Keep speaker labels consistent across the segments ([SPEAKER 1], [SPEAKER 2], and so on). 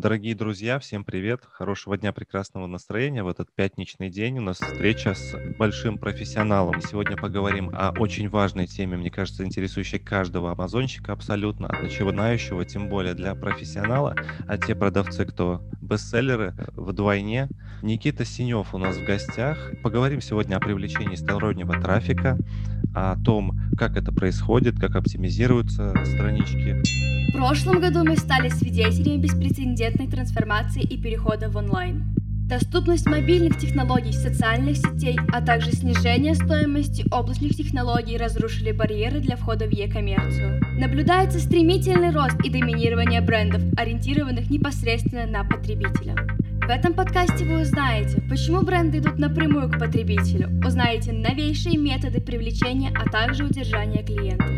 [SPEAKER 1] Дорогие друзья, всем привет! Хорошего дня, прекрасного настроения. В этот пятничный день у нас встреча с большим профессионалом. Сегодня поговорим о очень важной теме, мне кажется, интересующей каждого амазонщика абсолютно, от начинающего, тем более для профессионала, а те продавцы, кто бестселлеры вдвойне. Никита Синев у нас в гостях. Поговорим сегодня о привлечении стороннего трафика, о том, как это происходит, как оптимизируются странички.
[SPEAKER 2] В прошлом году мы стали свидетелями беспрецедентной трансформации и перехода в онлайн. Доступность мобильных технологий, социальных сетей, а также снижение стоимости облачных технологий разрушили барьеры для входа в e-коммерцию. Наблюдается стремительный рост и доминирование брендов, ориентированных непосредственно на потребителя. В этом подкасте вы узнаете, почему бренды идут напрямую к потребителю, узнаете новейшие методы привлечения, а также удержания клиентов.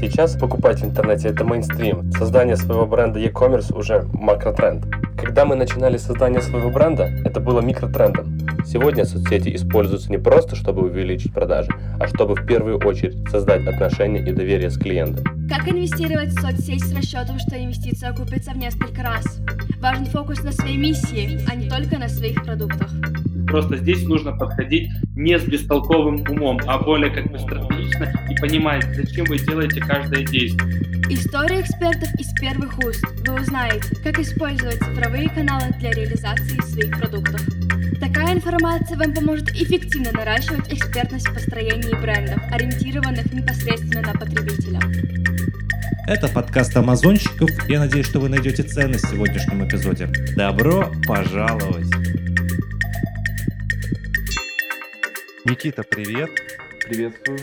[SPEAKER 3] Сейчас покупать в интернете это мейнстрим. Создание своего бренда e-commerce уже макротренд. Когда мы начинали создание своего бренда, это было микротрендом. Сегодня соцсети используются не просто, чтобы увеличить продажи, а чтобы в первую очередь создать отношения и доверие с клиентом.
[SPEAKER 2] Как инвестировать в соцсеть с расчетом, что инвестиция окупится в несколько раз? Важен фокус на своей миссии, а не только на своих продуктах.
[SPEAKER 4] Просто здесь нужно подходить не с бестолковым умом, а более как бы стратегично и понимать, зачем вы делаете каждое действие.
[SPEAKER 2] История экспертов из первых уст. Вы узнаете, как использовать цифровые каналы для реализации своих продуктов. Такая информация вам поможет эффективно наращивать экспертность в построении брендов, ориентированных непосредственно на потребителя.
[SPEAKER 1] Это подкаст амазонщиков. Я надеюсь, что вы найдете ценность в сегодняшнем эпизоде. Добро пожаловать! Никита, привет!
[SPEAKER 3] Приветствую.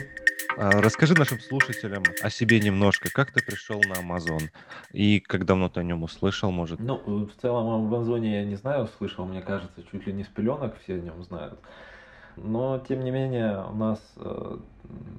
[SPEAKER 1] А, Расскажи нашим слушателям о себе немножко. Как ты пришел на Амазон? И как давно ты о нем услышал, может?
[SPEAKER 5] Ну, э, в целом о Амазоне я не знаю, слышал, мне кажется, чуть ли не с пеленок все о нем знают. Но, тем не менее, у нас э,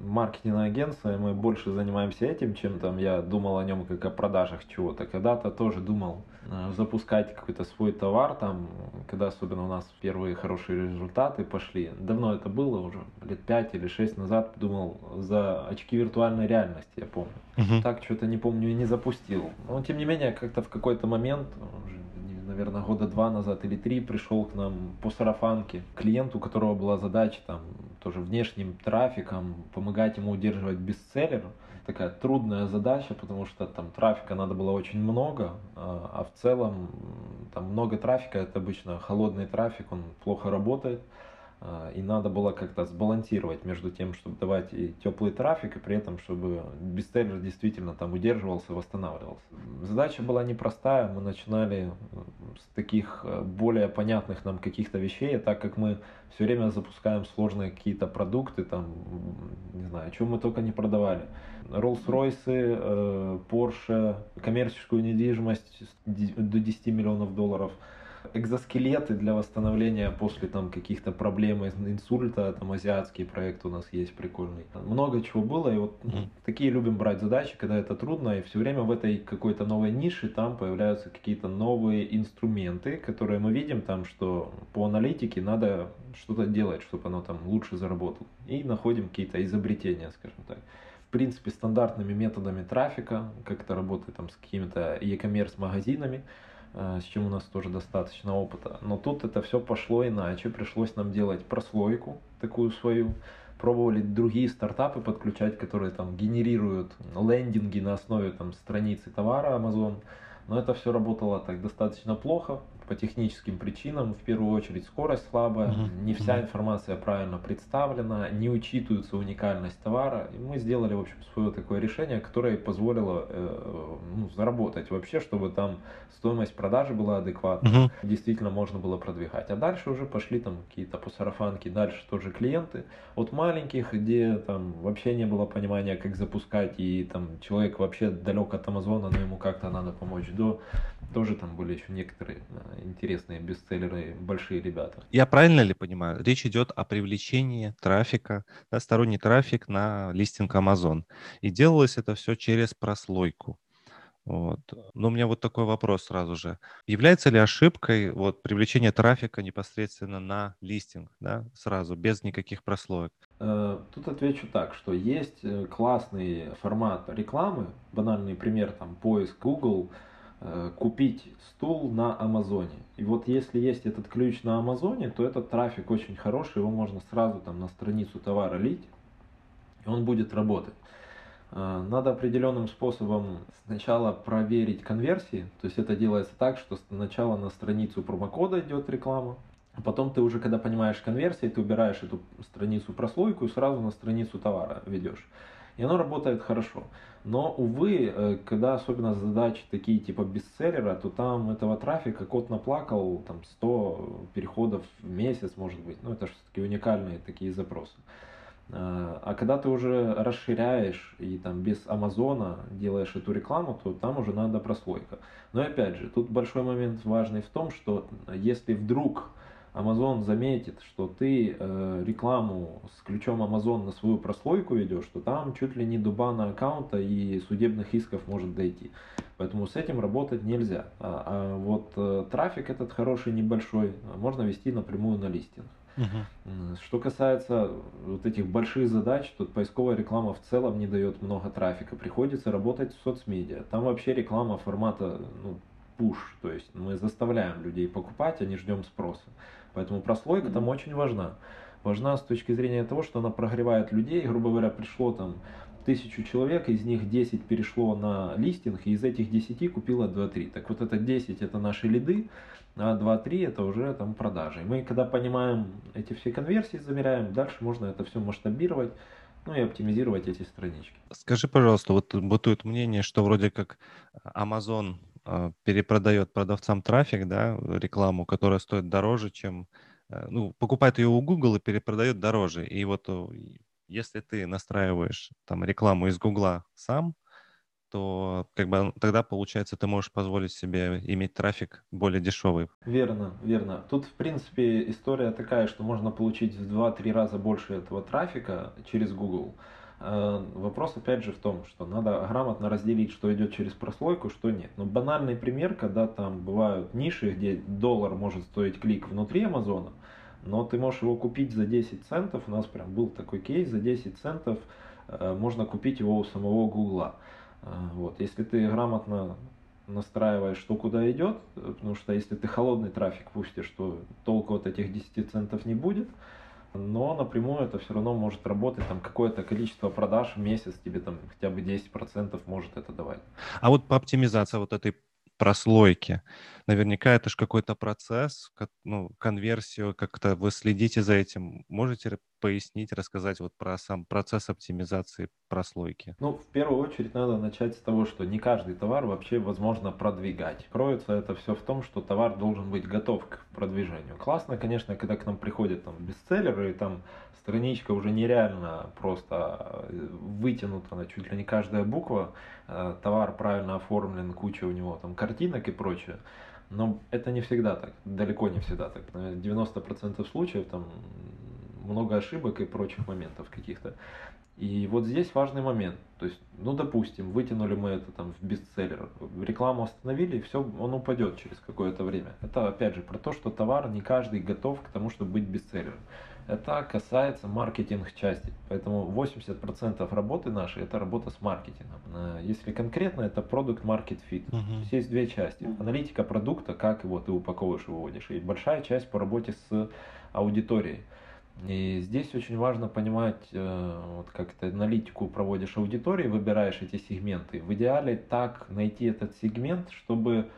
[SPEAKER 5] маркетинговое агентство, и мы больше занимаемся этим, чем там я думал о нем как о продажах чего-то. Когда-то тоже думал э, запускать какой-то свой товар, там, когда особенно у нас первые хорошие результаты пошли. Давно это было, уже лет 5 или 6 назад, думал за очки виртуальной реальности, я помню.
[SPEAKER 1] Мгм.
[SPEAKER 5] Так что-то не помню и не запустил. Но, тем не менее, как-то в какой-то момент, уже, наверное, года два назад или три, пришел к нам по сарафанке клиент, у которого была задача там тоже внешним трафиком помогать ему удерживать бестселлер. Такая трудная задача, потому что там трафика надо было очень много, а а в целом там много трафика, это обычно холодный трафик, он плохо работает. А, И надо было как-то сбалансировать между тем, чтобы давать и теплый трафик, и при этом, чтобы бестселлер действительно там удерживался, восстанавливался. Задача была непростая. Мы начинали с таких э, более понятных нам каких-то вещей, так как мы все время запускаем сложные какие-то продукты, там, не знаю, чем мы только не продавали. Rolls-Royce, э, Porsche, коммерческую недвижимость до 10 миллионов долларов – экзоскелеты для восстановления после там каких-то проблем, из- инсульта, там азиатский проект у нас есть прикольный. Много чего было, и вот ну, такие любим брать задачи, когда это трудно, и все время в этой какой-то новой нише там появляются какие-то новые инструменты, которые мы видим там, что по аналитике надо что-то делать, чтобы оно там лучше заработало. И находим какие-то изобретения, скажем так в принципе, стандартными методами трафика, как это работает там с какими-то e-commerce магазинами, с чем у нас тоже достаточно опыта. Но тут это все пошло иначе, пришлось нам делать прослойку такую свою, пробовали другие стартапы подключать, которые там генерируют лендинги на основе там страницы товара Amazon, но это все работало так достаточно плохо по техническим причинам. В первую очередь скорость слабая,
[SPEAKER 1] Мгм.
[SPEAKER 5] не вся информация правильно представлена, не учитывается уникальность товара. И мы сделали, в общем, свое такое решение, которое позволило э, ну, заработать вообще, чтобы там стоимость продажи была адекватна.
[SPEAKER 1] Мгм.
[SPEAKER 5] Действительно можно было продвигать. А дальше уже пошли там какие-то по сарафанке, дальше тоже клиенты. От маленьких, где там вообще не было понимания, как запускать, и там человек вообще далек от Амазона, но ему как-то надо помочь, до тоже там были еще некоторые э, интересные бестселлеры, большие ребята.
[SPEAKER 1] Я правильно ли понимаю? Речь идет о привлечении трафика, да, сторонний трафик на листинг Amazon. И делалось это все через прослойку. Вот. Но у меня вот такой вопрос сразу же. Является ли ошибкой вот, привлечение трафика непосредственно на листинг, да, сразу, без никаких прослоек?
[SPEAKER 5] Э, Тут отвечу так, что есть э, классный формат рекламы, банальный пример, там, поиск Google, купить стул на Амазоне. И вот если есть этот ключ на Амазоне, то этот трафик очень хороший, его можно сразу там на страницу товара лить, и он будет работать. Э, надо определенным способом сначала проверить конверсии, то есть это делается так, что сначала на страницу промокода идет реклама, а потом ты уже, когда понимаешь конверсии, ты убираешь эту страницу прослойку и сразу на страницу товара ведешь. И оно работает хорошо. Но, увы, э, когда особенно задачи такие типа бестселлера, то там этого трафика кот наплакал, там 100 переходов в месяц, может быть. Ну, это все-таки уникальные такие запросы. Э, а когда ты уже расширяешь и там без Амазона делаешь эту рекламу, то там уже надо прослойка. Но опять же, тут большой момент важный в том, что если вдруг Amazon заметит, что ты э, рекламу с ключом Amazon на свою прослойку ведешь, то там чуть ли не до бана аккаунта и судебных исков может дойти. Поэтому с этим работать нельзя. А, а вот э, трафик этот хороший, небольшой, можно вести напрямую на листинг. Угу. Что касается вот этих больших задач, тут поисковая реклама в целом не дает много трафика. Приходится работать в соцмедиа. Там вообще реклама формата ну, push, то есть мы заставляем людей покупать, а не ждем спроса. Поэтому прослойка mm-hmm. там очень важна. Важна с точки зрения того, что она прогревает людей. Грубо говоря, пришло там тысячу человек, из них 10 перешло на листинг, и из этих 10 купило 2-3. Так вот это 10 это наши лиды, а 2-3 это уже там продажи. И мы когда понимаем эти все конверсии, замеряем, дальше можно это все масштабировать, ну и оптимизировать эти странички.
[SPEAKER 1] Скажи, пожалуйста, вот бытует мнение, что вроде как Amazon перепродает продавцам трафик, да, рекламу, которая стоит дороже, чем, э, ну, покупает ее у Google и перепродает дороже. И вот если ты настраиваешь там рекламу из Google сам, то как бы тогда, получается, ты можешь позволить себе иметь трафик более дешевый.
[SPEAKER 5] Верно, верно. Тут, в принципе, история такая, что можно получить в 2-3 раза больше этого трафика через Google. Э, вопрос опять же в том, что надо грамотно разделить, что идет через прослойку, что нет. Но банальный пример, когда там бывают ниши, где доллар может стоить клик внутри Амазона, но ты можешь его купить за 10 центов. У нас прям был такой кейс, за 10 центов э, можно купить его у самого Гугла. Э, вот. Если ты грамотно настраиваешь, что куда идет, потому что если ты холодный трафик пустишь, то толку от этих 10 центов не будет но напрямую это все равно может работать, там какое-то количество продаж в месяц тебе там хотя бы 10% может это давать.
[SPEAKER 1] А вот по оптимизации вот этой прослойки, наверняка это же какой-то процесс, ну, конверсию, как-то вы следите за этим. Можете пояснить, рассказать вот про сам процесс оптимизации прослойки?
[SPEAKER 5] Ну, в первую очередь надо начать с того, что не каждый товар вообще возможно продвигать. Кроется это все в том, что товар должен быть готов к продвижению. Классно, конечно, когда к нам приходят там бестселлеры, и там страничка уже нереально просто э, вытянута на чуть ли не каждая буква, э, товар правильно оформлен, куча у него там картинок и прочее. Но это не всегда так, далеко не всегда так. 90% случаев там много ошибок и прочих моментов каких-то. И вот здесь важный момент. То есть, ну, допустим, вытянули мы это там в бестселлер, рекламу остановили, и все, он упадет через какое-то время. Это, опять же, про то, что товар не каждый готов к тому, чтобы быть бестселлером. Это касается маркетинг части. Поэтому 80% работы нашей это работа с маркетингом. Э, если конкретно, это продукт market fit. Uh-huh. Есть, есть две части. Аналитика продукта, как его ты упаковываешь и выводишь. И большая часть по работе с аудиторией. И здесь очень важно понимать, э, вот как ты аналитику проводишь аудитории, выбираешь эти сегменты. В идеале так найти этот сегмент, чтобы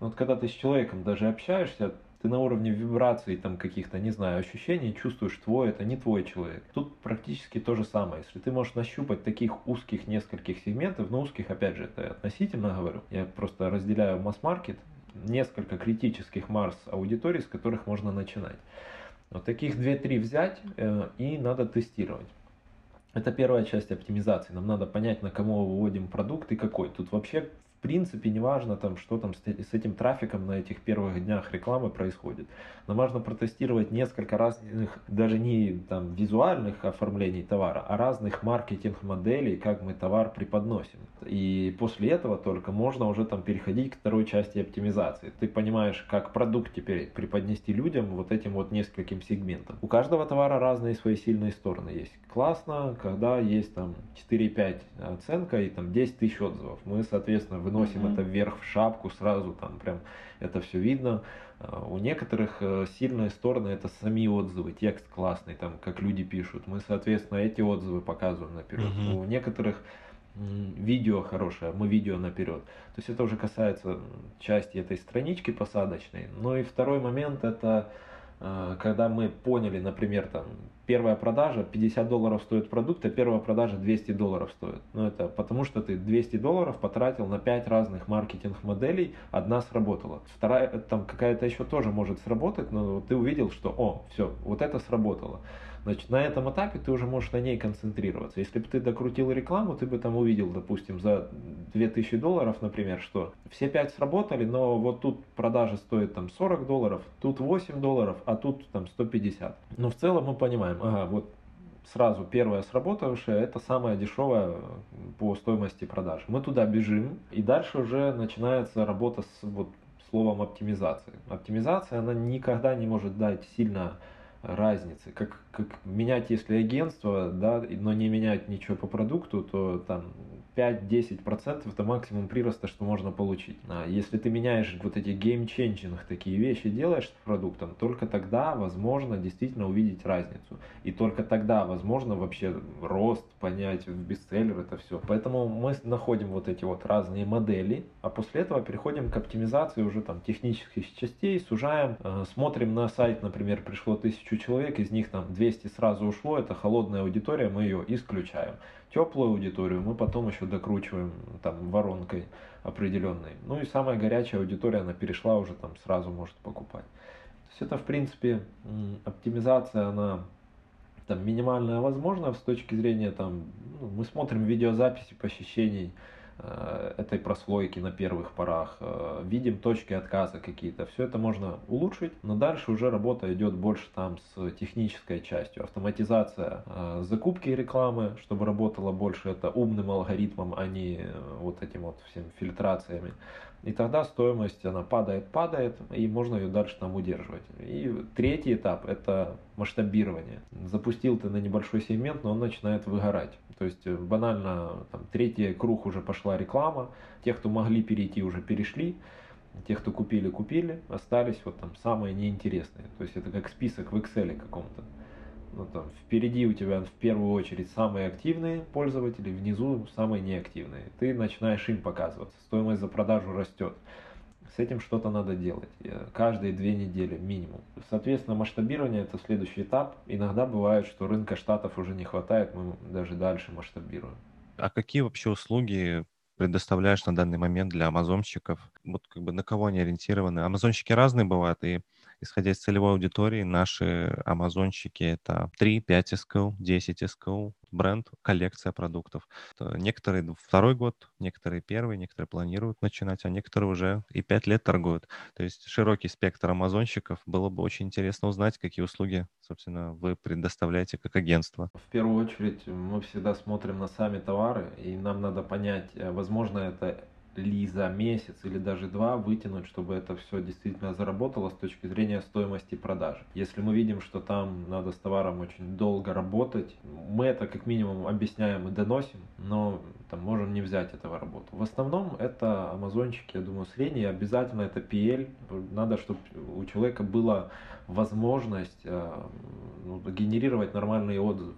[SPEAKER 5] вот когда ты с человеком даже общаешься, ты на уровне вибраций там каких-то, не знаю, ощущений чувствуешь, твой это не твой человек. Тут практически то же самое. Если ты можешь нащупать таких узких нескольких сегментов, но узких, опять же, это относительно говорю, я просто разделяю масс-маркет, несколько критических масс аудиторий, с которых можно начинать. Вот таких 2-3 взять э, и надо тестировать. Это первая часть оптимизации. Нам надо понять, на кого выводим продукт и какой. Тут вообще принципе не важно, там, что там с, этим трафиком на этих первых днях рекламы происходит. Но важно протестировать несколько разных, даже не там, визуальных оформлений товара, а разных маркетинг-моделей, как мы товар преподносим. И после этого только можно уже там переходить к второй части оптимизации. Ты понимаешь, как продукт теперь преподнести людям вот этим вот нескольким сегментам. У каждого товара разные свои сильные стороны есть. Классно, когда есть там 4-5 оценка и там 10 тысяч отзывов. Мы, соответственно, в выносим mm-hmm. это вверх в шапку, сразу там прям это все видно. А, у некоторых э, сильные стороны это сами отзывы, текст классный, там, как люди пишут. Мы, соответственно, эти отзывы показываем наперед. Mm-hmm. У некоторых видео хорошее, мы видео наперед. То есть это уже касается части этой странички посадочной. Ну и второй момент это когда мы поняли, например, там, первая продажа 50 долларов стоит продукт, а первая продажа 200 долларов стоит. Ну, это потому что ты 200 долларов потратил на 5 разных маркетинг-моделей, одна сработала. Вторая, там какая-то еще тоже может сработать, но ты увидел, что, о, все, вот это сработало. Значит, на этом этапе ты уже можешь на ней концентрироваться. Если бы ты докрутил рекламу, ты бы там увидел, допустим, за 2000 долларов, например, что все 5 сработали, но вот тут продажа стоит там 40 долларов, тут 8 долларов, а тут там 150. Но в целом мы понимаем, ага, вот сразу первая сработавшая, это самая дешевая по стоимости продаж. Мы туда бежим, и дальше уже начинается работа с вот словом оптимизации. Оптимизация, она никогда не может дать сильно разницы. Как, как менять, если агентство, да, но не менять ничего по продукту, то там 5-10% это максимум прироста, что можно получить. А если ты меняешь вот эти game-changing такие вещи, делаешь с продуктом, только тогда возможно действительно увидеть разницу. И только тогда возможно вообще рост понять в бестселлер это все. Поэтому мы находим вот эти вот разные модели, а после этого переходим к оптимизации уже там технических частей, сужаем, э, смотрим на сайт, например, пришло 1000 человек, из них там 200 сразу ушло, это холодная аудитория, мы ее исключаем теплую аудиторию мы потом еще докручиваем там воронкой определенной. Ну и самая горячая аудитория, она перешла уже там сразу может покупать. То есть это в принципе оптимизация, она там минимальная возможна с точки зрения там, ну, мы смотрим видеозаписи посещений, этой прослойки на первых порах, э, видим точки отказа какие-то. Все это можно улучшить, но дальше уже работа идет больше там с технической частью. Автоматизация э, закупки рекламы, чтобы работала больше это умным алгоритмом, а не вот этим вот всем фильтрациями. И тогда стоимость, она падает, падает, и можно ее дальше там удерживать. И третий этап – это масштабирование. Запустил ты на небольшой сегмент, но он начинает выгорать. То есть э, банально там, третий круг уже пошла реклама, те, кто могли перейти, уже перешли, те, кто купили, купили, остались вот там самые неинтересные. То есть это как список в Excel каком-то ну, там, впереди у тебя в первую очередь самые активные пользователи, внизу самые неактивные. Ты начинаешь им показываться, стоимость за продажу растет. С этим что-то надо делать. Э, каждые две недели минимум. Соответственно, масштабирование это следующий этап. Иногда бывает, что рынка штатов уже не хватает, мы даже дальше масштабируем.
[SPEAKER 1] А какие вообще услуги предоставляешь на данный момент для амазонщиков? Вот как бы на кого они ориентированы? Амазонщики разные бывают, и исходя из целевой аудитории, наши амазонщики — это 3, 5 SKU, 10 SKU, бренд, коллекция продуктов. Некоторые второй год, некоторые первый, некоторые планируют начинать, а некоторые уже и пять лет торгуют. То есть широкий спектр амазонщиков. Было бы очень интересно узнать, какие услуги, собственно, вы предоставляете как агентство.
[SPEAKER 5] В первую очередь мы всегда смотрим на сами товары, и нам надо понять, э, возможно, это ли за месяц или даже два вытянуть, чтобы это все действительно заработало с точки зрения стоимости продажи. Если мы видим, что там надо с товаром очень долго работать, мы это как минимум объясняем и доносим, но там можем не взять этого работу. В основном это амазончики, я думаю, средние, обязательно это PL. Надо, чтобы у человека была возможность э, ну, генерировать нормальные отзывы.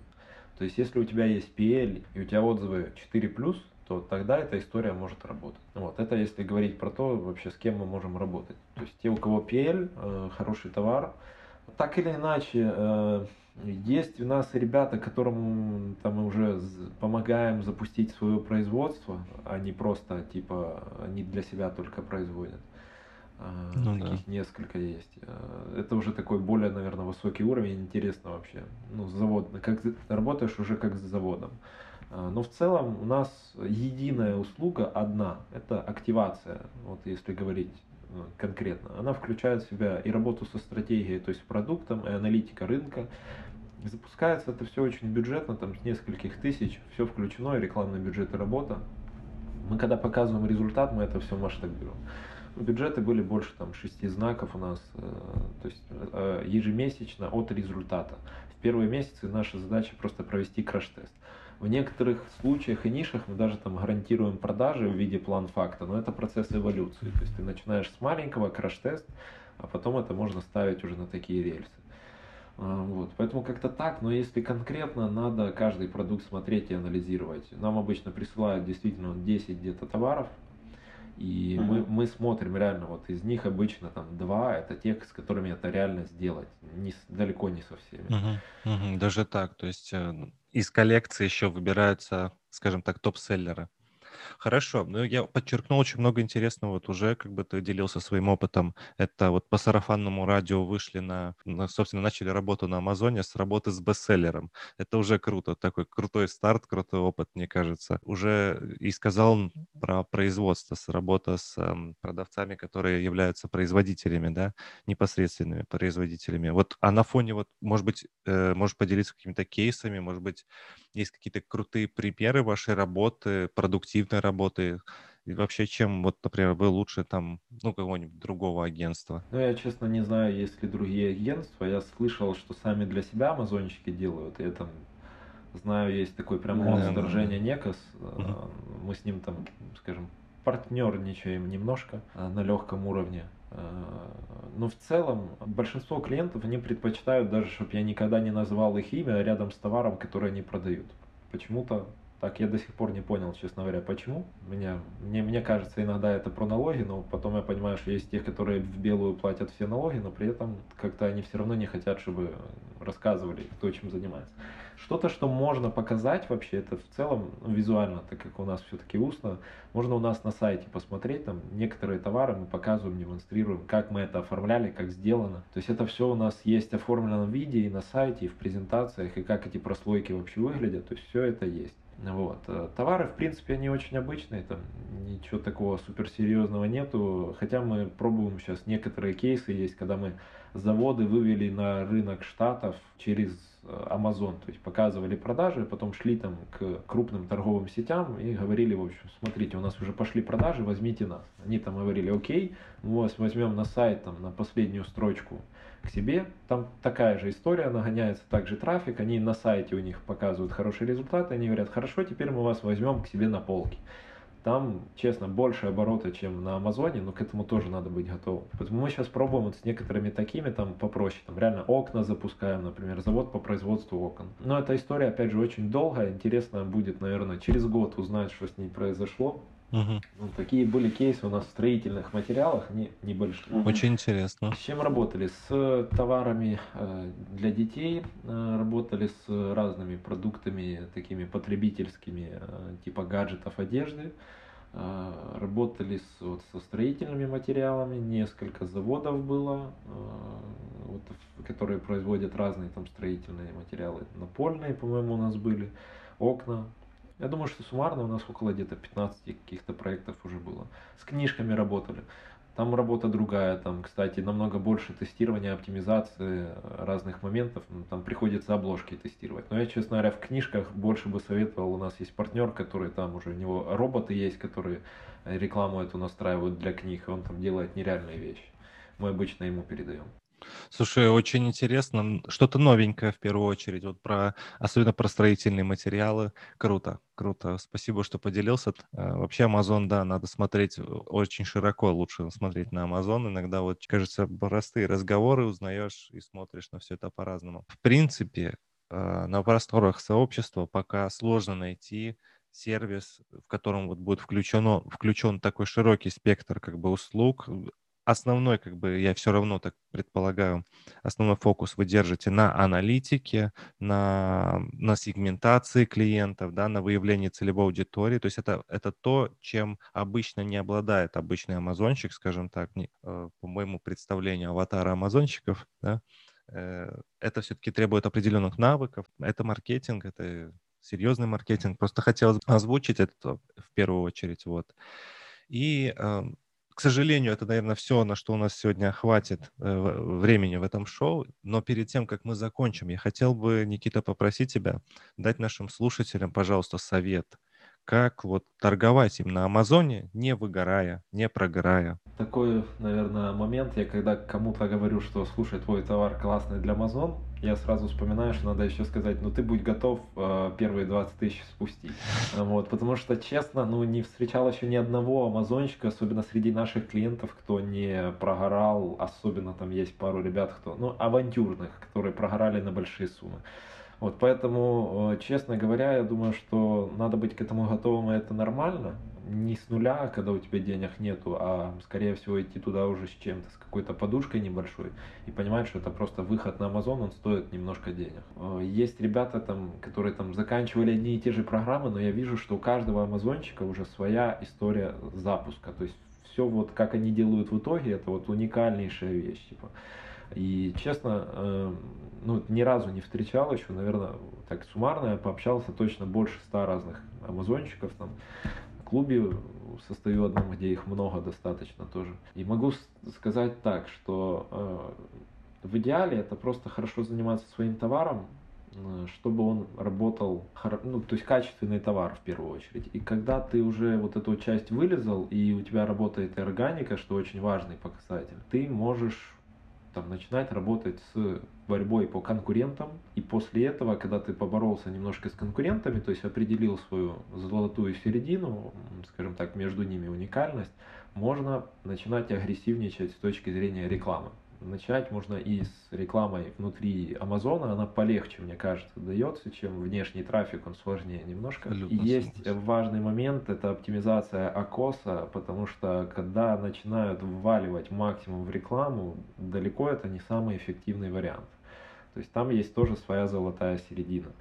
[SPEAKER 5] То есть, если у тебя есть PL и у тебя отзывы 4+, то тогда эта история может работать. Вот, это если говорить про то, вообще с кем мы можем работать. То есть те, у кого PL, э, хороший товар, так или иначе, э, есть у нас ребята, которым там мы уже помогаем запустить свое производство, а не просто типа они для себя только производят. Э, ну, Таких да. несколько есть. Э, это уже такой более, наверное, высокий уровень, интересно вообще. Ну, завод, как ты работаешь уже как с заводом. А, но в целом у нас единая услуга одна, это активация, вот если говорить ну, конкретно. Она включает в себя и работу со стратегией, то есть продуктом, и аналитика рынка. Запускается это все очень бюджетно, там с нескольких тысяч, все включено, и рекламный бюджет и работа. Мы когда показываем результат, мы это все масштабируем. Бюджеты были больше там шести знаков у нас, э, то есть э, ежемесячно от результата. В первые месяцы наша задача просто провести краш-тест. В некоторых случаях и нишах мы даже там гарантируем продажи в виде план-факта, но это процесс эволюции. То есть ты начинаешь с маленького, краш-тест, а потом это можно ставить уже на такие рельсы. А, вот. Поэтому как-то так, но если конкретно, надо каждый продукт смотреть и анализировать. Нам обычно присылают действительно 10 где-то товаров, и uh-huh. мы, мы смотрим реально, вот из них обычно там два, это те, с которыми это реально сделать, не, далеко не со всеми.
[SPEAKER 1] Uh-huh. Uh-huh. Даже так, то есть э, из коллекции еще выбираются, скажем так, топ-селлеры. Хорошо, ну я подчеркнул очень много интересного, вот уже как бы ты делился своим опытом. Это вот по сарафанному радио вышли на, на собственно, начали работу на Амазоне с работы с бестселлером. Это уже круто, такой крутой старт, крутой опыт, мне кажется. Уже и сказал про производство, с работа с э, продавцами, которые являются производителями, да, непосредственными производителями. Вот, а на фоне вот, может быть, э, можешь поделиться какими-то кейсами, может быть, есть какие-то крутые примеры вашей работы, продуктивной работы? И вообще, чем, вот, например, вы лучше там, ну, какого-нибудь другого агентства?
[SPEAKER 5] Ну, я, честно, не знаю, есть ли другие агентства. Я слышал, что сами для себя амазончики делают. Я там знаю, есть такой прям монстр да, Женя Некос. Угу. Мы с ним там, скажем, партнерничаем немножко а, на легком уровне. А, но в целом большинство клиентов, они предпочитают даже, чтобы я никогда не назвал их имя рядом с товаром, который они продают. Почему-то так, я до сих пор не понял, честно говоря, почему. Меня, мне, мне кажется, иногда это про налоги, но потом я понимаю, что есть те, которые в белую платят все налоги, но при этом как-то они все равно не хотят, чтобы рассказывали, кто чем занимается. Что-то, что можно показать вообще, это в целом ну, визуально, так как у нас все-таки устно, можно у нас на сайте посмотреть, там некоторые товары мы показываем, демонстрируем, как мы это оформляли, как сделано. То есть это все у нас есть в виде и на сайте, и в презентациях, и как эти прослойки вообще выглядят, то есть все это есть. Вот. Э, товары, в принципе, они очень обычные, там ничего такого суперсерьезного нету, хотя мы пробуем сейчас некоторые кейсы есть, когда мы заводы вывели на рынок штатов через э, Amazon, то есть показывали продажи, потом шли там к крупным торговым сетям и говорили, в общем, смотрите, у нас уже пошли продажи, возьмите нас. Они там говорили, окей, мы вас возьмем на сайт, там, на последнюю строчку к себе. Там такая же история, нагоняется также трафик, они на сайте у них показывают хорошие результаты, они говорят, хорошо, теперь мы вас возьмем к себе на полки. Там, честно, больше оборота, чем на Амазоне, но к этому тоже надо быть готовым. Поэтому мы сейчас пробуем вот с некоторыми такими, там попроще, там реально окна запускаем, например, завод по производству окон. Но эта история, опять же, очень долгая, интересно будет, наверное, через год узнать, что с ней произошло. Угу. Ну, такие были кейсы у нас в строительных материалах, не, небольшие.
[SPEAKER 1] Очень интересно.
[SPEAKER 5] С чем работали? С товарами э, для детей, э, работали с разными продуктами, такими потребительскими, э, типа гаджетов, одежды. Работали с, вот, со строительными материалами, несколько заводов было, вот, которые производят разные там строительные материалы. Напольные, по-моему, у нас были, окна, я думаю, что суммарно у нас около где-то 15 каких-то проектов уже было. С книжками работали. Там работа другая, там, кстати, намного больше тестирования, оптимизации разных моментов. Ну, там приходится обложки тестировать. Но я, честно говоря, в книжках больше бы советовал. У нас есть партнер, который там уже, у него роботы есть, которые рекламу эту настраивают для книг, и он там делает нереальные вещи. Мы обычно ему передаем.
[SPEAKER 1] Слушай, очень интересно. Что-то новенькое в первую очередь, вот про, особенно про строительные материалы. Круто, круто. Спасибо, что поделился. А, вообще Amazon, да, надо смотреть очень широко, лучше смотреть на Amazon. Иногда вот, кажется, простые разговоры узнаешь и смотришь на все это по-разному. В принципе, а, на просторах сообщества пока сложно найти сервис, в котором вот будет включено, включен такой широкий спектр как бы услуг, основной, как бы, я все равно так предполагаю, основной фокус вы держите на аналитике, на, на сегментации клиентов, да, на выявлении целевой аудитории. То есть это, это то, чем обычно не обладает обычный амазонщик, скажем так, не, э, по моему представлению аватара амазонщиков, да, э, это все-таки требует определенных навыков. Это маркетинг, это серьезный маркетинг. Просто хотелось озвучить это в первую очередь. Вот. И э, к сожалению, это, наверное, все, на что у нас сегодня хватит э, времени в этом шоу. Но перед тем, как мы закончим, я хотел бы, Никита, попросить тебя дать нашим слушателям, пожалуйста, совет. Как вот торговать им на Амазоне, не выгорая, не прогорая.
[SPEAKER 5] Такой, наверное, момент, я когда кому-то говорю, что слушай, твой товар классный для Amazon, я сразу вспоминаю, что надо еще сказать, ну ты будь готов э, первые 20 тысяч спустить. Вот, потому что, честно, ну не встречал еще ни одного амазонщика, особенно среди наших клиентов, кто не прогорал, особенно там есть пару ребят, кто, ну, авантюрных, которые прогорали на большие суммы. Вот поэтому, э, честно говоря, я думаю, что надо быть к этому готовым, и это нормально. Не с нуля, когда у тебя денег нету, а скорее всего идти туда уже с чем-то, с какой-то подушкой небольшой, и понимать, что это просто выход на Amazon, он стоит немножко денег. Э, есть ребята, там, которые там заканчивали одни и те же программы, но я вижу, что у каждого амазончика уже своя история запуска. То есть все вот как они делают в итоге, это вот уникальнейшая вещь. Типа. И честно, э, ну, ни разу не встречал еще, наверное, так суммарно я пообщался точно больше ста разных амазонщиков там. В клубе состою одном, где их много достаточно тоже. И могу сказать так, что э, в идеале это просто хорошо заниматься своим товаром, э, чтобы он работал, ну, то есть качественный товар в первую очередь. И когда ты уже вот эту часть вылезал, и у тебя работает органика, что очень важный показатель, ты можешь там, начинать работать с борьбой по конкурентам. И после этого, когда ты поборолся немножко с конкурентами, то есть определил свою золотую середину, скажем так, между ними уникальность, можно начинать агрессивничать с точки зрения рекламы начать можно и с рекламой внутри Амазона, она полегче, мне кажется, дается, чем внешний трафик, он сложнее немножко. Абсолютно и есть согласен. важный момент, это оптимизация окоса, потому что когда начинают вваливать максимум в рекламу, далеко это не самый эффективный вариант. То есть там есть тоже своя золотая середина.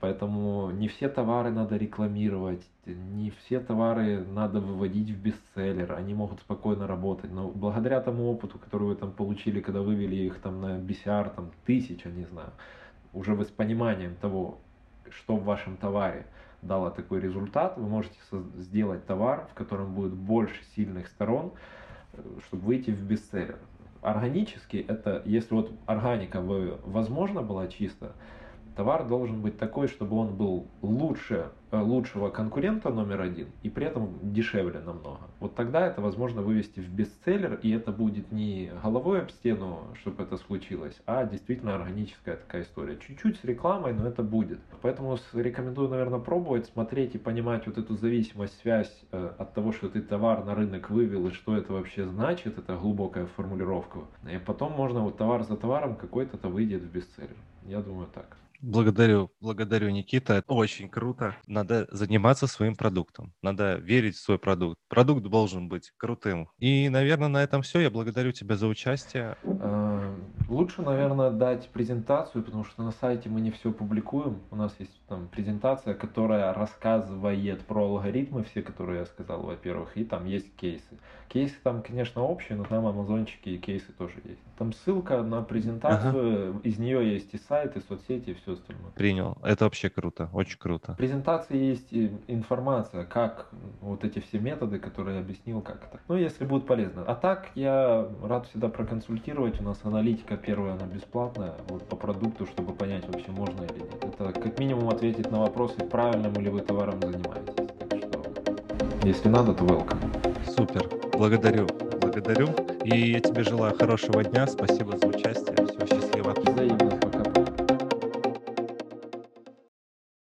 [SPEAKER 5] Поэтому не все товары надо рекламировать, не все товары надо выводить в бестселлер, они могут спокойно работать. Но благодаря тому опыту, который вы там получили, когда вывели их там на BCR, там тысяча, не знаю, уже вы с пониманием того, что в вашем товаре дало такой результат, вы можете сделать товар, в котором будет больше сильных сторон, э, чтобы выйти в бестселлер. Органически это, если вот органика вы, возможно была чисто, товар должен быть такой, чтобы он был лучше э, лучшего конкурента номер один и при этом дешевле намного. Вот тогда это возможно вывести в бестселлер, и это будет не головой об стену, чтобы это случилось, а действительно органическая такая история. Чуть-чуть с рекламой, но это будет. Поэтому рекомендую, наверное, пробовать, смотреть и понимать вот эту зависимость, связь э, от того, что ты товар на рынок вывел и что это вообще значит, это глубокая формулировка. И потом можно вот товар за товаром какой-то-то выйдет в бестселлер. Я думаю так.
[SPEAKER 1] Благодарю, благодарю, Никита. Это очень круто. Надо заниматься своим продуктом. Надо верить в свой продукт. Продукт должен быть крутым. И, наверное, на этом все. Я благодарю тебя за участие.
[SPEAKER 5] Э, лучше, наверное, дать презентацию, потому что на сайте мы не все публикуем. У нас есть там презентация, которая рассказывает про алгоритмы, все, которые я сказал, во-первых, и там есть кейсы. Кейсы там, конечно, общие, но там амазончики и кейсы тоже есть. Там ссылка на презентацию, ага. из нее есть и сайт, и соцсети, и все остальное.
[SPEAKER 1] Принял. Это вообще круто, очень круто.
[SPEAKER 5] В презентации есть информация, как вот эти все методы, которые я объяснил, как это. Ну, если будет полезно. А так, я рад всегда проконсультировать. У нас аналитика первая, она бесплатная, вот по продукту, чтобы понять, вообще можно или нет. Это как минимум ответить на вопросы, правильным ли вы товаром занимаетесь. Так что, если надо, то welcome.
[SPEAKER 1] Супер. Благодарю. Благодарю. И я тебе желаю хорошего дня. Спасибо за участие.